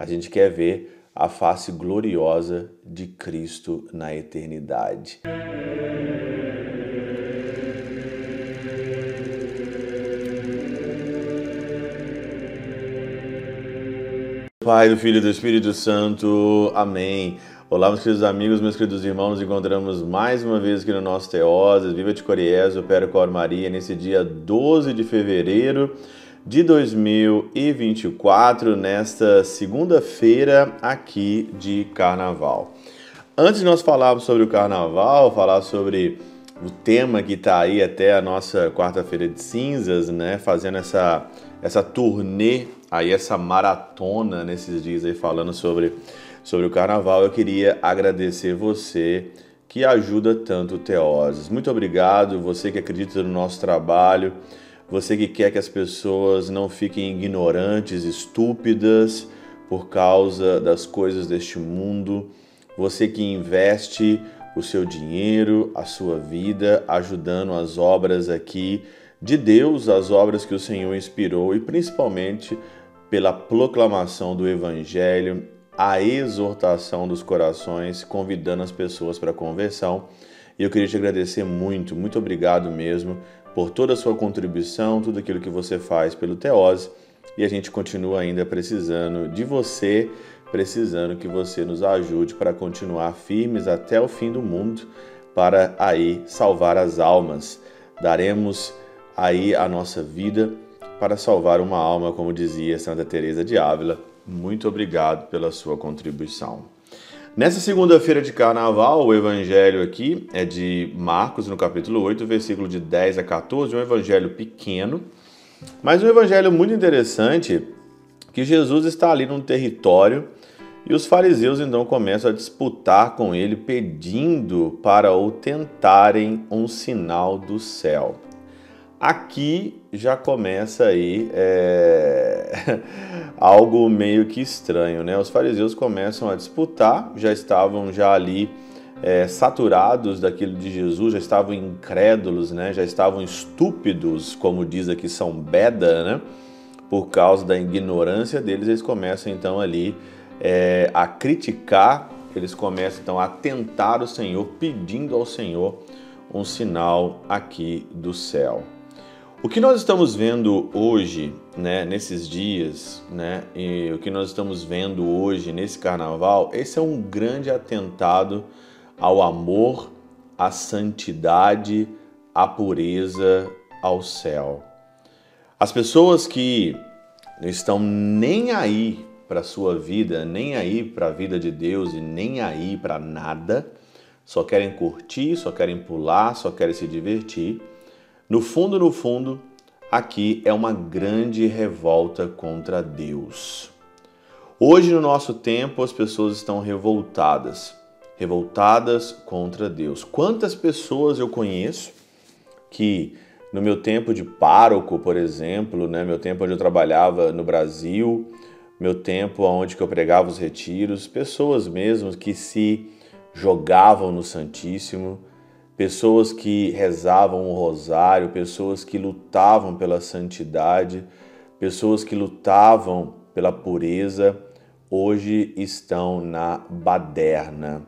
A gente quer ver a face gloriosa de Cristo na eternidade. Pai, do Filho e do Espírito Santo. Amém. Olá, meus queridos amigos, meus queridos irmãos, nos encontramos mais uma vez aqui no nosso Teoses, Viva de Coriés, o Péro Cor Maria, nesse dia 12 de fevereiro de 2024, nesta segunda-feira aqui de Carnaval. Antes de nós falarmos sobre o Carnaval, falar sobre o tema que está aí até a nossa quarta-feira de cinzas, né, fazendo essa, essa turnê, aí essa maratona nesses dias aí falando sobre sobre o carnaval, eu queria agradecer você que ajuda tanto o Teoses. Muito obrigado, você que acredita no nosso trabalho, você que quer que as pessoas não fiquem ignorantes, estúpidas por causa das coisas deste mundo, você que investe o seu dinheiro, a sua vida, ajudando as obras aqui de Deus, as obras que o Senhor inspirou e principalmente pela proclamação do Evangelho a exortação dos corações, convidando as pessoas para a conversão. E eu queria te agradecer muito, muito obrigado mesmo por toda a sua contribuição, tudo aquilo que você faz pelo Teose. E a gente continua ainda precisando de você, precisando que você nos ajude para continuar firmes até o fim do mundo, para aí salvar as almas. Daremos aí a nossa vida para salvar uma alma, como dizia Santa Teresa de Ávila muito obrigado pela sua contribuição. Nessa segunda-feira de carnaval, o evangelho aqui é de Marcos, no capítulo 8, versículo de 10 a 14, um evangelho pequeno, mas um evangelho muito interessante, que Jesus está ali num território e os fariseus então começam a disputar com ele, pedindo para o tentarem um sinal do céu. Aqui já começa aí é... algo meio que estranho, né? Os fariseus começam a disputar, já estavam já ali é, saturados daquilo de Jesus, já estavam incrédulos, né? Já estavam estúpidos, como diz aqui São Beda, né? Por causa da ignorância deles, eles começam então ali é, a criticar, eles começam então a tentar o Senhor, pedindo ao Senhor um sinal aqui do céu. O que nós estamos vendo hoje, né, nesses dias, né, e o que nós estamos vendo hoje nesse carnaval, esse é um grande atentado ao amor, à santidade, à pureza, ao céu. As pessoas que não estão nem aí para a sua vida, nem aí para a vida de Deus e nem aí para nada, só querem curtir, só querem pular, só querem se divertir no fundo, no fundo, aqui é uma grande revolta contra Deus. Hoje, no nosso tempo, as pessoas estão revoltadas, revoltadas contra Deus. Quantas pessoas eu conheço que, no meu tempo de pároco, por exemplo, né, meu tempo onde eu trabalhava no Brasil, meu tempo onde eu pregava os retiros, pessoas mesmo que se jogavam no Santíssimo, pessoas que rezavam o rosário, pessoas que lutavam pela santidade, pessoas que lutavam pela pureza, hoje estão na baderna.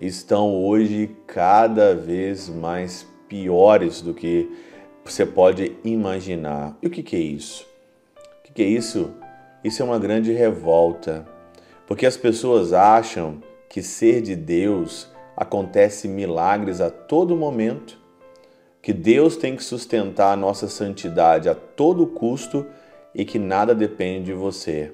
Estão hoje cada vez mais piores do que você pode imaginar. E o que, é isso? O que é isso? Isso é uma grande revolta, porque as pessoas acham que ser de Deus acontece milagres a todo momento, que Deus tem que sustentar a nossa santidade a todo custo e que nada depende de você.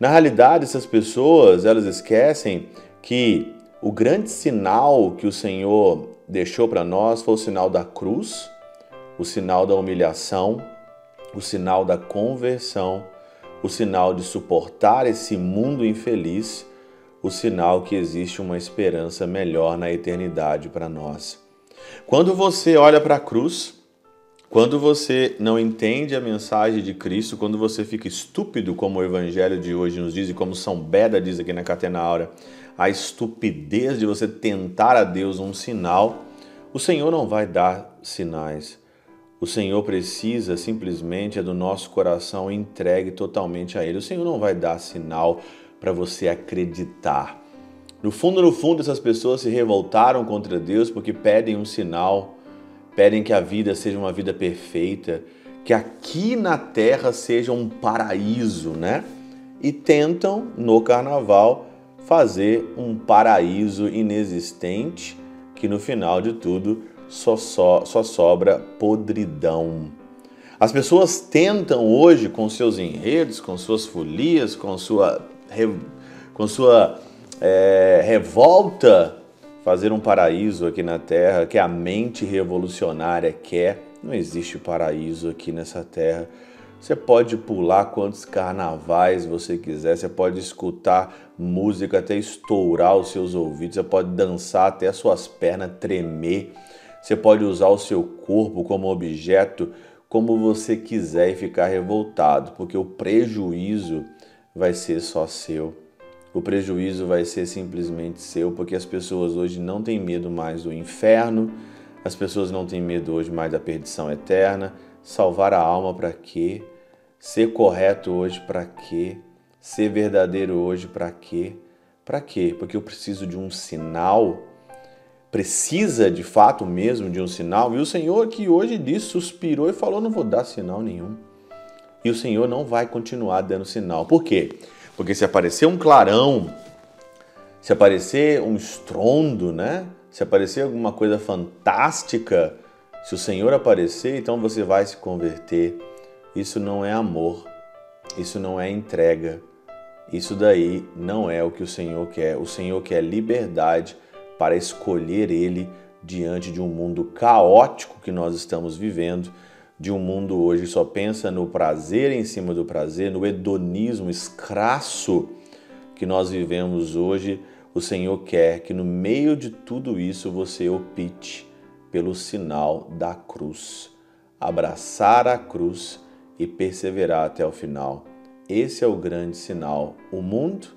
Na realidade, essas pessoas, elas esquecem que o grande sinal que o Senhor deixou para nós foi o sinal da cruz, o sinal da humilhação, o sinal da conversão, o sinal de suportar esse mundo infeliz o sinal que existe uma esperança melhor na eternidade para nós. Quando você olha para a cruz, quando você não entende a mensagem de Cristo, quando você fica estúpido, como o evangelho de hoje nos diz e como São Beda diz aqui na Catena Áurea, a estupidez de você tentar a Deus um sinal, o Senhor não vai dar sinais. O Senhor precisa simplesmente é do nosso coração entregue totalmente a Ele. O Senhor não vai dar sinal para você acreditar. No fundo, no fundo, essas pessoas se revoltaram contra Deus porque pedem um sinal, pedem que a vida seja uma vida perfeita, que aqui na terra seja um paraíso, né? E tentam no carnaval fazer um paraíso inexistente que no final de tudo só, só, só sobra podridão. As pessoas tentam hoje, com seus enredos, com suas folias, com sua, com sua é, revolta, fazer um paraíso aqui na Terra que a mente revolucionária quer. Não existe paraíso aqui nessa Terra. Você pode pular quantos carnavais você quiser, você pode escutar música até estourar os seus ouvidos, você pode dançar até as suas pernas tremer, você pode usar o seu corpo como objeto como você quiser e ficar revoltado, porque o prejuízo vai ser só seu. O prejuízo vai ser simplesmente seu, porque as pessoas hoje não têm medo mais do inferno, as pessoas não têm medo hoje mais da perdição eterna. Salvar a alma para quê? Ser correto hoje para quê? Ser verdadeiro hoje para quê? Para quê? Porque eu preciso de um sinal. Precisa de fato mesmo de um sinal. E o Senhor que hoje disse, suspirou e falou: Não vou dar sinal nenhum. E o Senhor não vai continuar dando sinal. Por quê? Porque se aparecer um clarão, se aparecer um estrondo, né? Se aparecer alguma coisa fantástica, se o Senhor aparecer, então você vai se converter. Isso não é amor, isso não é entrega, isso daí não é o que o Senhor quer. O Senhor quer liberdade para escolher Ele diante de um mundo caótico que nós estamos vivendo, de um mundo hoje só pensa no prazer em cima do prazer, no hedonismo escrasso que nós vivemos hoje. O Senhor quer que no meio de tudo isso você opte pelo sinal da cruz, abraçar a cruz e perseverar até o final. Esse é o grande sinal. O mundo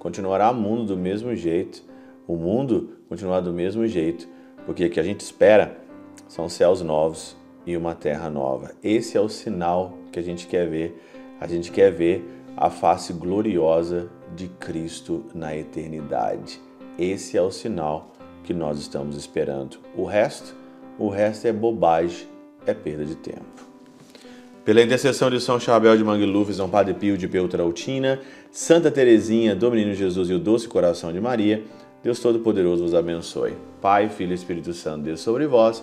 continuará mundo do mesmo jeito. O mundo continuará do mesmo jeito, porque o que a gente espera são céus novos e uma terra nova. Esse é o sinal que a gente quer ver. A gente quer ver a face gloriosa de Cristo na eternidade. Esse é o sinal que nós estamos esperando. O resto, o resto é bobagem, é perda de tempo. Pela intercessão de São Chabel de Mangluf, São Padre Pio de Peltrautina, Santa Teresinha, do Menino Jesus e o Doce Coração de Maria, Deus Todo-Poderoso vos abençoe. Pai, Filho e Espírito Santo, Deus sobre vós